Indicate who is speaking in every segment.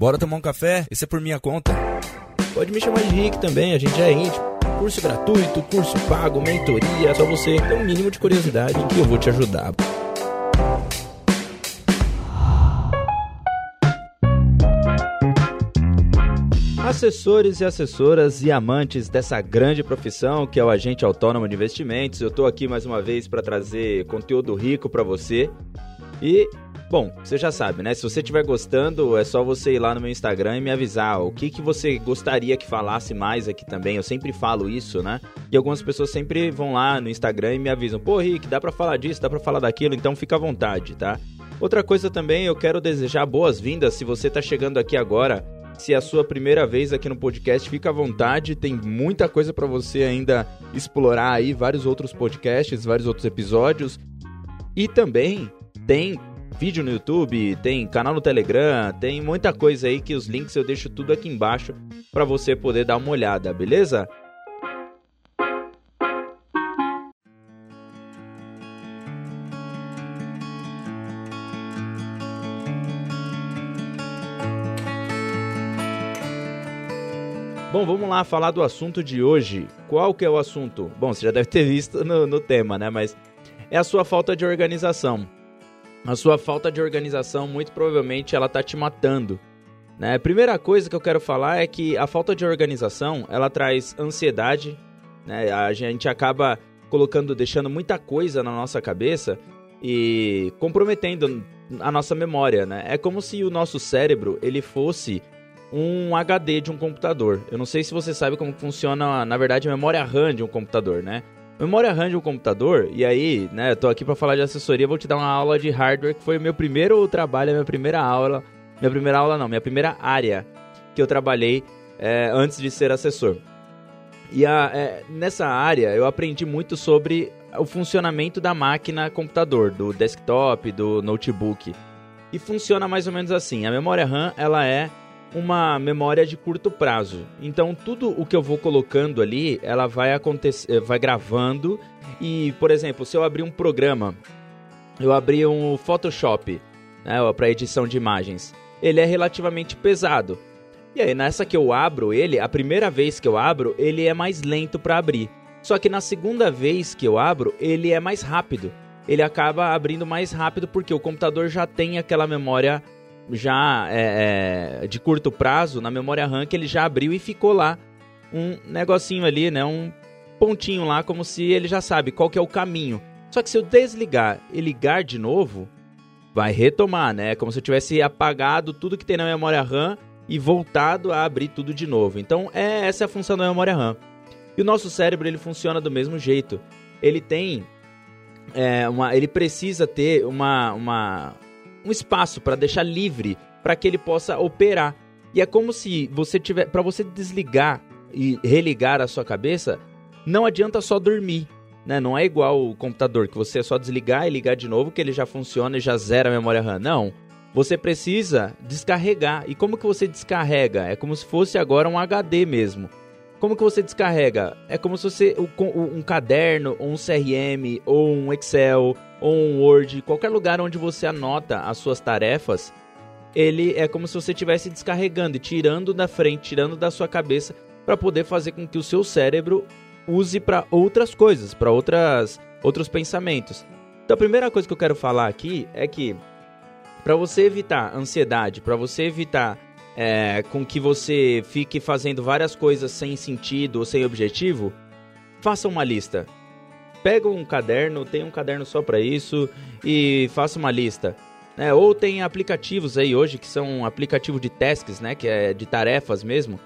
Speaker 1: Bora tomar um café? Esse é por minha conta.
Speaker 2: Pode me chamar de Rick também, a gente é íntimo. Curso gratuito, curso pago, mentoria, só você ter um mínimo de curiosidade que eu vou te ajudar. Assessores e assessoras e amantes dessa grande profissão que é o agente autônomo de investimentos, eu estou aqui mais uma vez para trazer conteúdo rico para você. E, bom, você já sabe, né? Se você estiver gostando, é só você ir lá no meu Instagram e me avisar o que, que você gostaria que falasse mais aqui também. Eu sempre falo isso, né? E algumas pessoas sempre vão lá no Instagram e me avisam: pô, Rick, dá para falar disso, dá para falar daquilo, então fica à vontade, tá? Outra coisa também, eu quero desejar boas-vindas se você está chegando aqui agora se é a sua primeira vez aqui no podcast, fica à vontade, tem muita coisa para você ainda explorar aí, vários outros podcasts, vários outros episódios. E também tem vídeo no YouTube, tem canal no Telegram, tem muita coisa aí que os links eu deixo tudo aqui embaixo para você poder dar uma olhada, beleza? Bom, vamos lá falar do assunto de hoje. Qual que é o assunto? Bom, você já deve ter visto no, no tema, né? Mas é a sua falta de organização. A sua falta de organização, muito provavelmente, ela tá te matando. Né? A primeira coisa que eu quero falar é que a falta de organização, ela traz ansiedade, né? A gente acaba colocando, deixando muita coisa na nossa cabeça e comprometendo a nossa memória, né? É como se o nosso cérebro, ele fosse um HD de um computador. Eu não sei se você sabe como funciona, na verdade, a memória RAM de um computador, né? Memória RAM de um computador, e aí, né, eu tô aqui para falar de assessoria, vou te dar uma aula de hardware, que foi o meu primeiro trabalho, a minha primeira aula. Minha primeira aula não, minha primeira área que eu trabalhei é, antes de ser assessor. E a, é, nessa área eu aprendi muito sobre o funcionamento da máquina computador, do desktop, do notebook. E funciona mais ou menos assim. A memória RAM, ela é uma memória de curto prazo. Então tudo o que eu vou colocando ali, ela vai acontecer, eh, vai gravando e, por exemplo, se eu abrir um programa, eu abri um Photoshop, né, para edição de imagens, ele é relativamente pesado. E aí nessa que eu abro ele, a primeira vez que eu abro, ele é mais lento para abrir. Só que na segunda vez que eu abro, ele é mais rápido. Ele acaba abrindo mais rápido porque o computador já tem aquela memória já é, é, de curto prazo na memória RAM que ele já abriu e ficou lá um negocinho ali, né? Um pontinho lá, como se ele já sabe qual que é o caminho. Só que se eu desligar e ligar de novo, vai retomar, né? Como se eu tivesse apagado tudo que tem na memória RAM e voltado a abrir tudo de novo. Então, é essa é a função da memória RAM. E o nosso cérebro ele funciona do mesmo jeito. Ele tem é, uma, ele precisa ter uma, uma um espaço para deixar livre para que ele possa operar. E é como se você tiver, para você desligar e religar a sua cabeça, não adianta só dormir, né? Não é igual o computador que você é só desligar e ligar de novo que ele já funciona e já zera a memória RAM. Não. Você precisa descarregar. E como que você descarrega? É como se fosse agora um HD mesmo. Como que você descarrega? É como se você um caderno, ou um CRM, ou um Excel, ou um Word, qualquer lugar onde você anota as suas tarefas, ele é como se você estivesse descarregando e tirando da frente, tirando da sua cabeça para poder fazer com que o seu cérebro use para outras coisas, para outras outros pensamentos. Então a primeira coisa que eu quero falar aqui é que para você evitar ansiedade, para você evitar é, com que você fique fazendo várias coisas sem sentido ou sem objetivo, faça uma lista. Pega um caderno, tem um caderno só para isso e faça uma lista. É, ou tem aplicativos aí hoje que são aplicativo de tasks, né, que é de tarefas mesmo.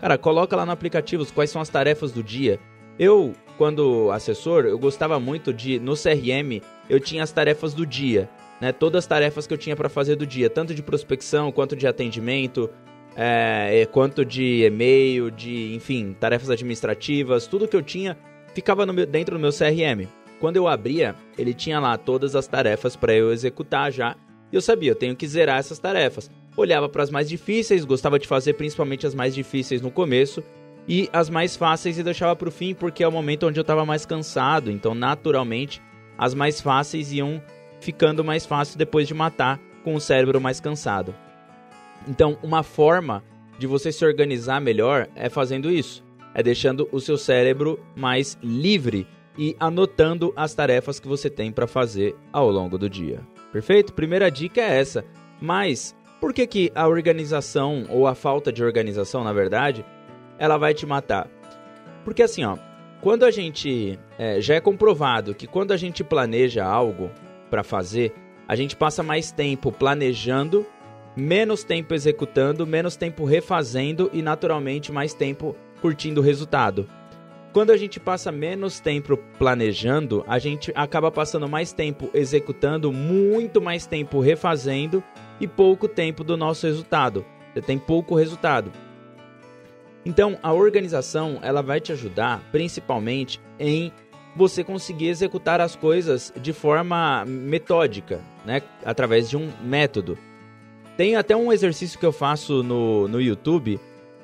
Speaker 2: Cara, coloca lá no aplicativo quais são as tarefas do dia. Eu, quando assessor, eu gostava muito de no CRM, eu tinha as tarefas do dia né, todas as tarefas que eu tinha para fazer do dia, tanto de prospecção quanto de atendimento, é, quanto de e-mail, de enfim, tarefas administrativas, tudo que eu tinha ficava meu, dentro do meu CRM. Quando eu abria, ele tinha lá todas as tarefas para eu executar já. E eu sabia, eu tenho que zerar essas tarefas. Olhava para as mais difíceis, gostava de fazer principalmente as mais difíceis no começo e as mais fáceis e deixava para o fim porque é o momento onde eu estava mais cansado. Então, naturalmente, as mais fáceis iam ficando mais fácil depois de matar com o cérebro mais cansado. Então, uma forma de você se organizar melhor é fazendo isso. É deixando o seu cérebro mais livre e anotando as tarefas que você tem para fazer ao longo do dia. Perfeito? Primeira dica é essa. Mas por que, que a organização ou a falta de organização, na verdade, ela vai te matar? Porque assim, ó, quando a gente é, já é comprovado que quando a gente planeja algo para fazer, a gente passa mais tempo planejando, menos tempo executando, menos tempo refazendo e naturalmente mais tempo curtindo o resultado. Quando a gente passa menos tempo planejando, a gente acaba passando mais tempo executando, muito mais tempo refazendo e pouco tempo do nosso resultado. Você tem pouco resultado. Então, a organização ela vai te ajudar principalmente em você conseguir executar as coisas de forma metódica, né? através de um método. Tem até um exercício que eu faço no, no YouTube,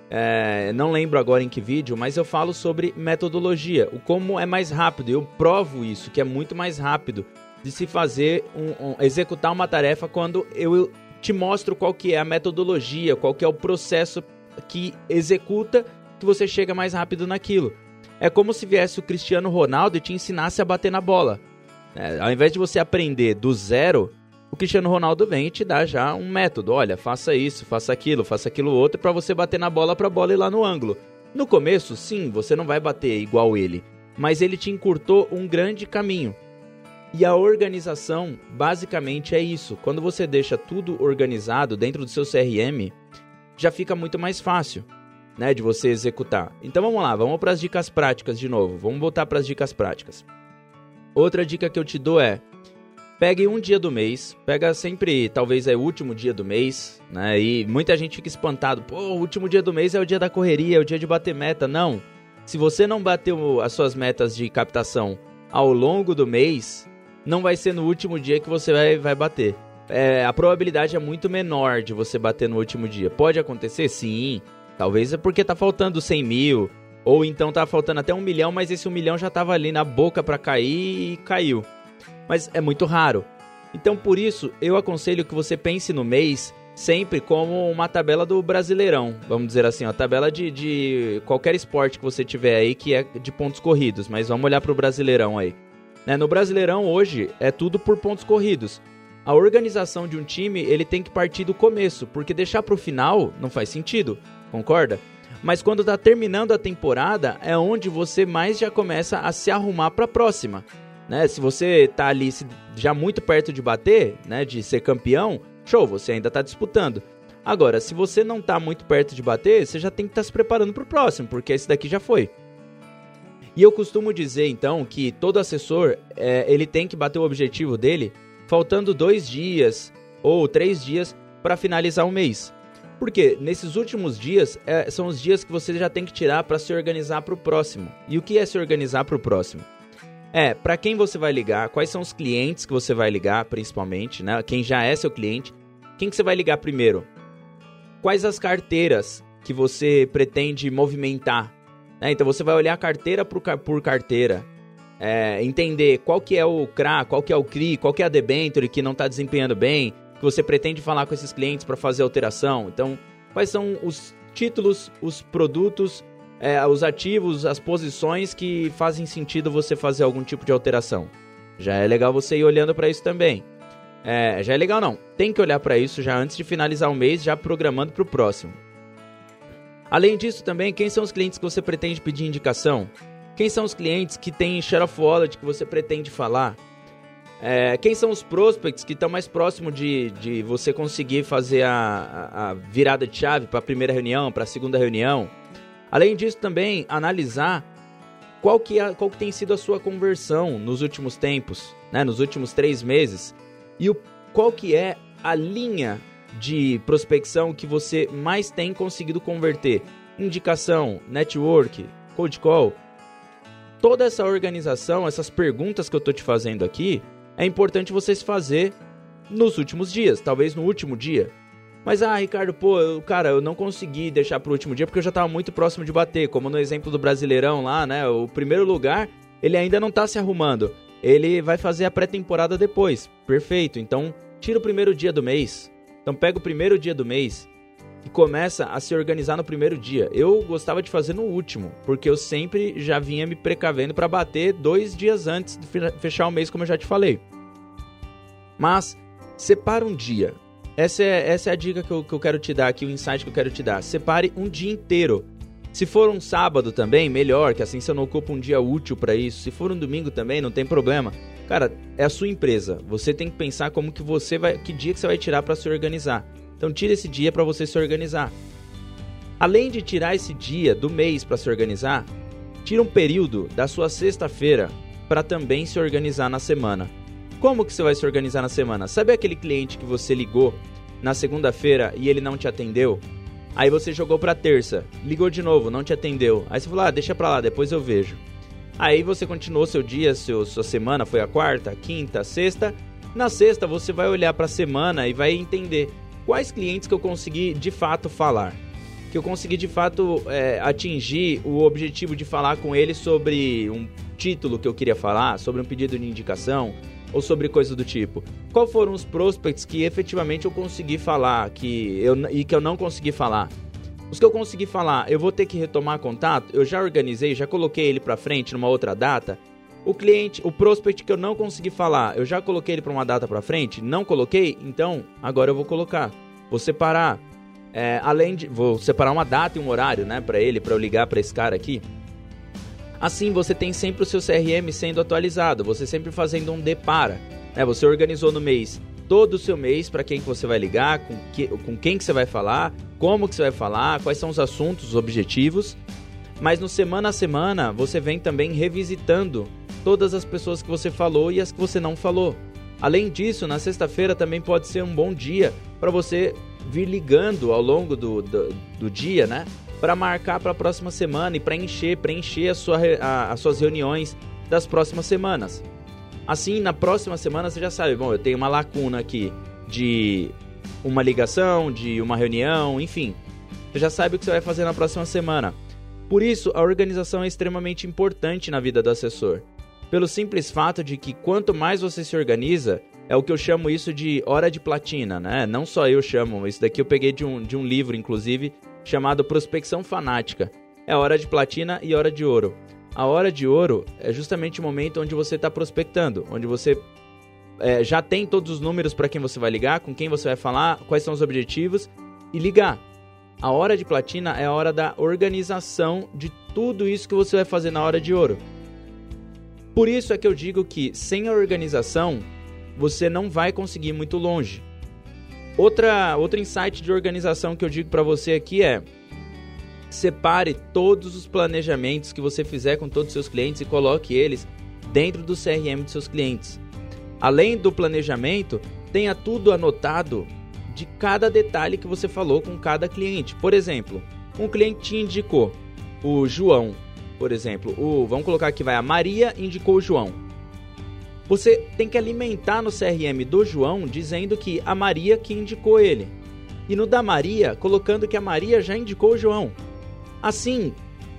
Speaker 2: é, não lembro agora em que vídeo, mas eu falo sobre metodologia, o como é mais rápido. Eu provo isso, que é muito mais rápido de se fazer, um, um, executar uma tarefa quando eu te mostro qual que é a metodologia, qual que é o processo que executa que você chega mais rápido naquilo. É como se viesse o Cristiano Ronaldo e te ensinasse a bater na bola. É, ao invés de você aprender do zero, o Cristiano Ronaldo vem e te dá já um método. Olha, faça isso, faça aquilo, faça aquilo outro para você bater na bola para a bola ir lá no ângulo. No começo, sim, você não vai bater igual ele, mas ele te encurtou um grande caminho. E a organização, basicamente, é isso. Quando você deixa tudo organizado dentro do seu CRM, já fica muito mais fácil, né, de você executar. Então vamos lá, vamos para as dicas práticas de novo. Vamos voltar para as dicas práticas. Outra dica que eu te dou é: pegue um dia do mês, pega sempre, talvez é o último dia do mês, né? E muita gente fica espantado, pô, o último dia do mês é o dia da correria, é o dia de bater meta. Não. Se você não bateu as suas metas de captação ao longo do mês, não vai ser no último dia que você vai, vai bater é, a probabilidade é muito menor de você bater no último dia. Pode acontecer? Sim. Talvez é porque tá faltando 100 mil. Ou então tá faltando até um milhão, mas esse um milhão já tava ali na boca para cair e caiu. Mas é muito raro. Então por isso eu aconselho que você pense no mês sempre como uma tabela do Brasileirão. Vamos dizer assim, a tabela de, de qualquer esporte que você tiver aí que é de pontos corridos. Mas vamos olhar pro Brasileirão aí. Né? No Brasileirão hoje é tudo por pontos corridos a organização de um time ele tem que partir do começo, porque deixar para o final não faz sentido, concorda? Mas quando está terminando a temporada é onde você mais já começa a se arrumar para a próxima, né? Se você está ali já muito perto de bater, né, de ser campeão, show, você ainda está disputando. Agora, se você não está muito perto de bater, você já tem que estar tá se preparando para o próximo, porque esse daqui já foi. E eu costumo dizer então que todo assessor é, ele tem que bater o objetivo dele faltando dois dias ou três dias para finalizar o mês. Porque nesses últimos dias é, são os dias que você já tem que tirar para se organizar para o próximo. E o que é se organizar para o próximo? É para quem você vai ligar, quais são os clientes que você vai ligar, principalmente, né? Quem já é seu cliente, quem que você vai ligar primeiro? Quais as carteiras que você pretende movimentar? Né? Então você vai olhar carteira por, por carteira é, entender qual que é o CRA, qual que é o CRI, qual que é a debenture que não está desempenhando bem, que você pretende falar com esses clientes para fazer alteração. Então, quais são os títulos, os produtos, é, os ativos, as posições que fazem sentido você fazer algum tipo de alteração. Já é legal você ir olhando para isso também. É, já é legal não, tem que olhar para isso já antes de finalizar o mês, já programando para o próximo. Além disso também, quem são os clientes que você pretende pedir indicação? Quem são os clientes que têm share of wallet que você pretende falar? É, quem são os prospects que estão mais próximo de, de você conseguir fazer a, a, a virada de chave para a primeira reunião, para a segunda reunião? Além disso, também analisar qual que, é, qual que tem sido a sua conversão nos últimos tempos, né, nos últimos três meses, e o, qual que é a linha de prospecção que você mais tem conseguido converter. Indicação, network, cold call toda essa organização, essas perguntas que eu tô te fazendo aqui, é importante você se fazer nos últimos dias, talvez no último dia. Mas ah, Ricardo, pô, eu, cara, eu não consegui deixar pro último dia porque eu já tava muito próximo de bater, como no exemplo do Brasileirão lá, né? O primeiro lugar, ele ainda não tá se arrumando. Ele vai fazer a pré-temporada depois. Perfeito. Então, tira o primeiro dia do mês. Então pega o primeiro dia do mês e começa a se organizar no primeiro dia. Eu gostava de fazer no último, porque eu sempre já vinha me precavendo para bater dois dias antes de fechar o mês, como eu já te falei. Mas separa um dia. Essa é, essa é a dica que eu, que eu quero te dar aqui, o insight que eu quero te dar. Separe um dia inteiro. Se for um sábado também, melhor, que assim você não ocupa um dia útil para isso. Se for um domingo também, não tem problema. Cara, é a sua empresa. Você tem que pensar como que você vai, que dia que você vai tirar para se organizar. Então tira esse dia para você se organizar. Além de tirar esse dia do mês para se organizar, tira um período da sua sexta-feira para também se organizar na semana. Como que você vai se organizar na semana? Sabe aquele cliente que você ligou na segunda-feira e ele não te atendeu? Aí você jogou para terça, ligou de novo, não te atendeu. Aí você falou: "Ah, deixa para lá, depois eu vejo". Aí você continuou seu dia, seu, sua semana foi a quarta, quinta, sexta. Na sexta você vai olhar para a semana e vai entender quais clientes que eu consegui de fato falar. Que eu consegui de fato é, atingir o objetivo de falar com ele sobre um título que eu queria falar, sobre um pedido de indicação ou sobre coisas do tipo. Qual foram os prospects que efetivamente eu consegui falar que eu, e que eu não consegui falar? Os que eu consegui falar, eu vou ter que retomar contato, eu já organizei, já coloquei ele para frente numa outra data. O cliente, o prospect que eu não consegui falar, eu já coloquei ele para uma data para frente? Não coloquei? Então, agora eu vou colocar. Vou separar. É, além de. Vou separar uma data e um horário, né, para ele, para eu ligar para esse cara aqui. Assim, você tem sempre o seu CRM sendo atualizado, você sempre fazendo um depara. Né? Você organizou no mês todo o seu mês para quem que você vai ligar, com, que, com quem que você vai falar, como que você vai falar, quais são os assuntos, os objetivos. Mas no semana a semana, você vem também revisitando todas as pessoas que você falou e as que você não falou. Além disso, na sexta-feira também pode ser um bom dia para você vir ligando ao longo do, do, do dia, né? Para marcar para a próxima semana e para encher, preencher a sua, a, as suas reuniões das próximas semanas. Assim, na próxima semana você já sabe, bom, eu tenho uma lacuna aqui de uma ligação, de uma reunião, enfim. Você já sabe o que você vai fazer na próxima semana. Por isso, a organização é extremamente importante na vida do assessor pelo simples fato de que quanto mais você se organiza, é o que eu chamo isso de hora de platina, né? Não só eu chamo, isso daqui eu peguei de um, de um livro, inclusive, chamado Prospecção Fanática. É hora de platina e hora de ouro. A hora de ouro é justamente o momento onde você está prospectando, onde você é, já tem todos os números para quem você vai ligar, com quem você vai falar, quais são os objetivos e ligar. A hora de platina é a hora da organização de tudo isso que você vai fazer na hora de ouro. Por isso é que eu digo que sem a organização você não vai conseguir muito longe. Outra, outro insight de organização que eu digo para você aqui é: separe todos os planejamentos que você fizer com todos os seus clientes e coloque eles dentro do CRM dos seus clientes. Além do planejamento, tenha tudo anotado de cada detalhe que você falou com cada cliente. Por exemplo, um cliente te indicou o João por exemplo, o, vamos colocar aqui, vai a Maria indicou o João. Você tem que alimentar no CRM do João dizendo que a Maria que indicou ele. E no da Maria, colocando que a Maria já indicou o João. Assim,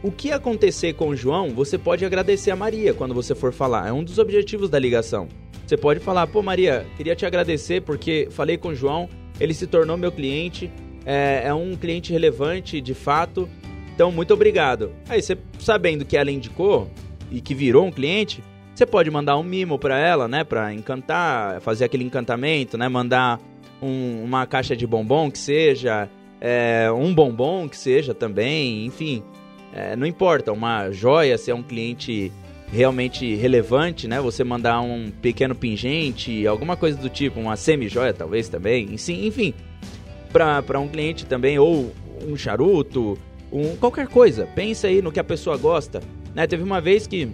Speaker 2: o que acontecer com o João, você pode agradecer a Maria quando você for falar. É um dos objetivos da ligação. Você pode falar, pô Maria, queria te agradecer porque falei com o João, ele se tornou meu cliente, é, é um cliente relevante de fato então, muito obrigado. Aí você, sabendo que ela indicou e que virou um cliente, você pode mandar um mimo para ela, né, para encantar, fazer aquele encantamento, né, mandar um, uma caixa de bombom que seja, é, um bombom que seja também, enfim, é, não importa, uma joia se é um cliente realmente relevante, né, você mandar um pequeno pingente, alguma coisa do tipo, uma semi-joia talvez também, enfim, para um cliente também, ou um charuto, um, qualquer coisa. Pensa aí no que a pessoa gosta. Né? Teve uma vez que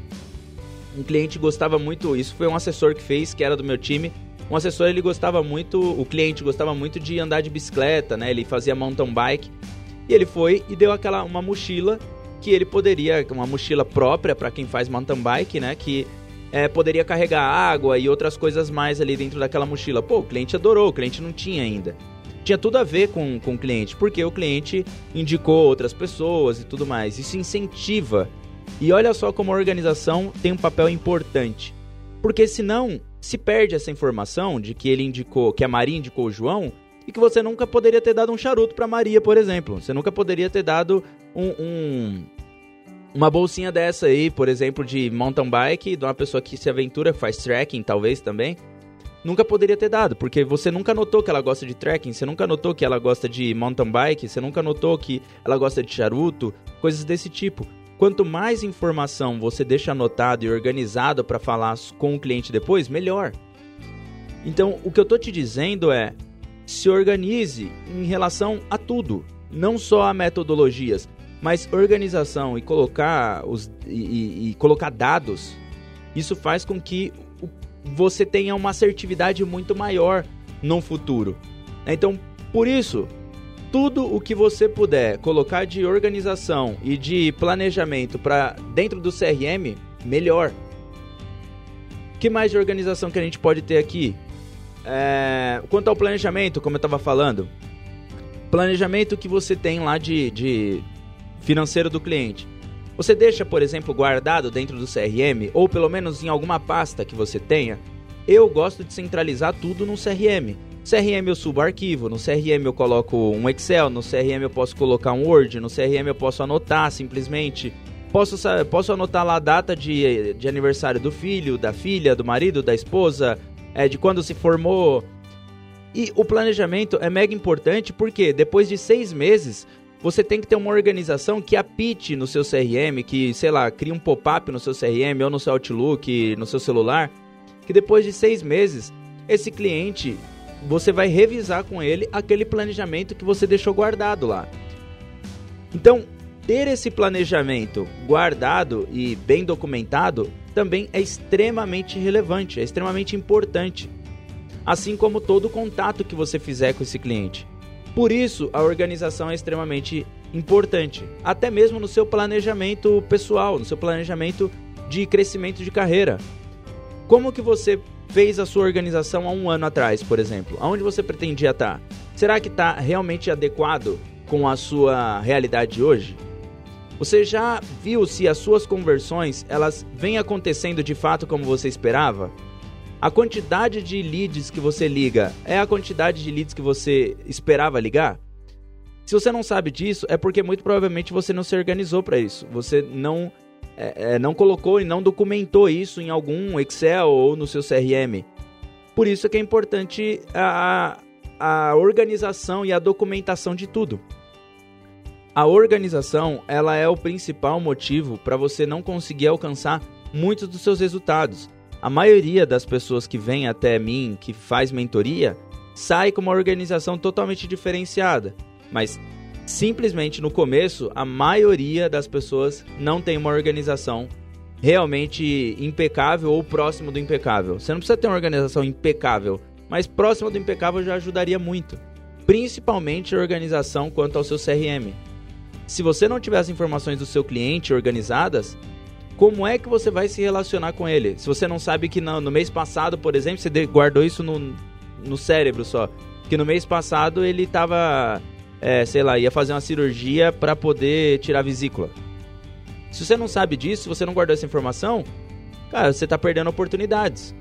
Speaker 2: um cliente gostava muito, isso foi um assessor que fez, que era do meu time. Um assessor ele gostava muito, o cliente gostava muito de andar de bicicleta, né? Ele fazia mountain bike. E ele foi e deu aquela uma mochila que ele poderia, uma mochila própria para quem faz mountain bike, né? Que é, poderia carregar água e outras coisas mais ali dentro daquela mochila. Pô, o cliente adorou, o cliente não tinha ainda tinha tudo a ver com, com o cliente, porque o cliente indicou outras pessoas e tudo mais. Isso incentiva. E olha só como a organização tem um papel importante. Porque senão, se perde essa informação de que ele indicou, que a Maria indicou o João, e que você nunca poderia ter dado um charuto para Maria, por exemplo. Você nunca poderia ter dado um, um, uma bolsinha dessa aí, por exemplo, de mountain bike, de uma pessoa que se aventura, faz trekking talvez também. Nunca poderia ter dado, porque você nunca notou que ela gosta de trekking, você nunca notou que ela gosta de mountain bike, você nunca notou que ela gosta de charuto, coisas desse tipo. Quanto mais informação você deixa anotado e organizado para falar com o cliente depois, melhor. Então, o que eu tô te dizendo é: se organize em relação a tudo, não só a metodologias, mas organização e colocar os e, e, e colocar dados. Isso faz com que você tenha uma assertividade muito maior no futuro. Então, por isso, tudo o que você puder colocar de organização e de planejamento para dentro do CRM, melhor. Que mais de organização que a gente pode ter aqui? É, quanto ao planejamento, como eu estava falando, planejamento que você tem lá de, de financeiro do cliente. Você deixa, por exemplo, guardado dentro do CRM ou pelo menos em alguma pasta que você tenha. Eu gosto de centralizar tudo no CRM. CRM eu subo arquivo, no CRM eu coloco um Excel, no CRM eu posso colocar um Word, no CRM eu posso anotar simplesmente. Posso, posso anotar lá a data de, de aniversário do filho, da filha, do marido, da esposa, é, de quando se formou. E o planejamento é mega importante porque depois de seis meses você tem que ter uma organização que apite no seu CRM, que, sei lá, crie um pop-up no seu CRM ou no seu Outlook, no seu celular, que depois de seis meses, esse cliente, você vai revisar com ele aquele planejamento que você deixou guardado lá. Então, ter esse planejamento guardado e bem documentado também é extremamente relevante, é extremamente importante. Assim como todo contato que você fizer com esse cliente. Por isso, a organização é extremamente importante, até mesmo no seu planejamento pessoal, no seu planejamento de crescimento de carreira. Como que você fez a sua organização há um ano atrás, por exemplo? Aonde você pretendia estar? Será que está realmente adequado com a sua realidade de hoje? Você já viu se as suas conversões elas vêm acontecendo de fato como você esperava? A quantidade de leads que você liga é a quantidade de leads que você esperava ligar? Se você não sabe disso, é porque muito provavelmente você não se organizou para isso. Você não, é, é, não colocou e não documentou isso em algum Excel ou no seu CRM. Por isso é que é importante a, a organização e a documentação de tudo. A organização ela é o principal motivo para você não conseguir alcançar muitos dos seus resultados. A maioria das pessoas que vem até mim, que faz mentoria, sai com uma organização totalmente diferenciada. Mas simplesmente no começo, a maioria das pessoas não tem uma organização realmente impecável ou próximo do impecável. Você não precisa ter uma organização impecável, mas próximo do impecável já ajudaria muito. Principalmente a organização quanto ao seu CRM. Se você não tiver as informações do seu cliente organizadas, como é que você vai se relacionar com ele? Se você não sabe que no, no mês passado, por exemplo, você guardou isso no, no cérebro só. Que no mês passado ele tava, é, sei lá, ia fazer uma cirurgia para poder tirar a vesícula. Se você não sabe disso, se você não guardou essa informação, cara, você tá perdendo oportunidades.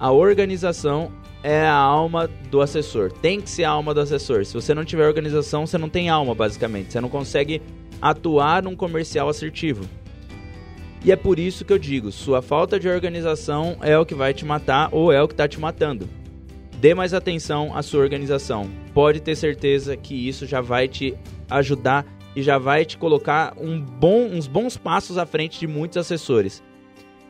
Speaker 2: A organização é a alma do assessor. Tem que ser a alma do assessor. Se você não tiver organização, você não tem alma, basicamente. Você não consegue atuar num comercial assertivo. E é por isso que eu digo: sua falta de organização é o que vai te matar ou é o que está te matando. Dê mais atenção à sua organização. Pode ter certeza que isso já vai te ajudar e já vai te colocar um bom, uns bons passos à frente de muitos assessores.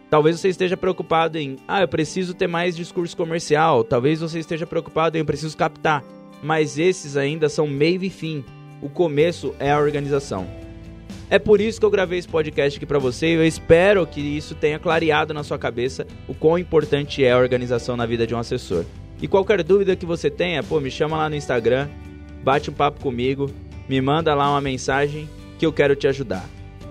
Speaker 2: Talvez você esteja preocupado em, ah, eu preciso ter mais discurso comercial. Talvez você esteja preocupado em, eu preciso captar. Mas esses ainda são meio e fim. O começo é a organização. É por isso que eu gravei esse podcast aqui para você e eu espero que isso tenha clareado na sua cabeça o quão importante é a organização na vida de um assessor. E qualquer dúvida que você tenha, pô, me chama lá no Instagram, bate um papo comigo, me manda lá uma mensagem que eu quero te ajudar.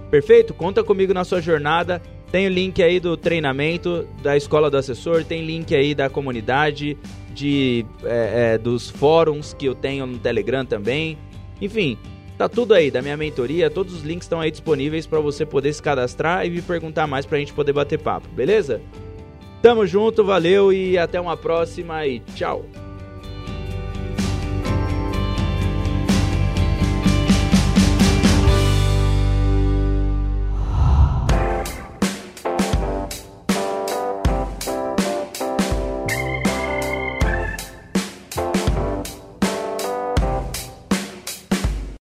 Speaker 2: Perfeito? Conta comigo na sua jornada. Tem o link aí do treinamento da escola do assessor, tem link aí da comunidade, de é, é, dos fóruns que eu tenho no Telegram também. Enfim, Tá tudo aí da minha mentoria, todos os links estão aí disponíveis para você poder se cadastrar e me perguntar mais pra gente poder bater papo, beleza? Tamo junto, valeu e até uma próxima e tchau.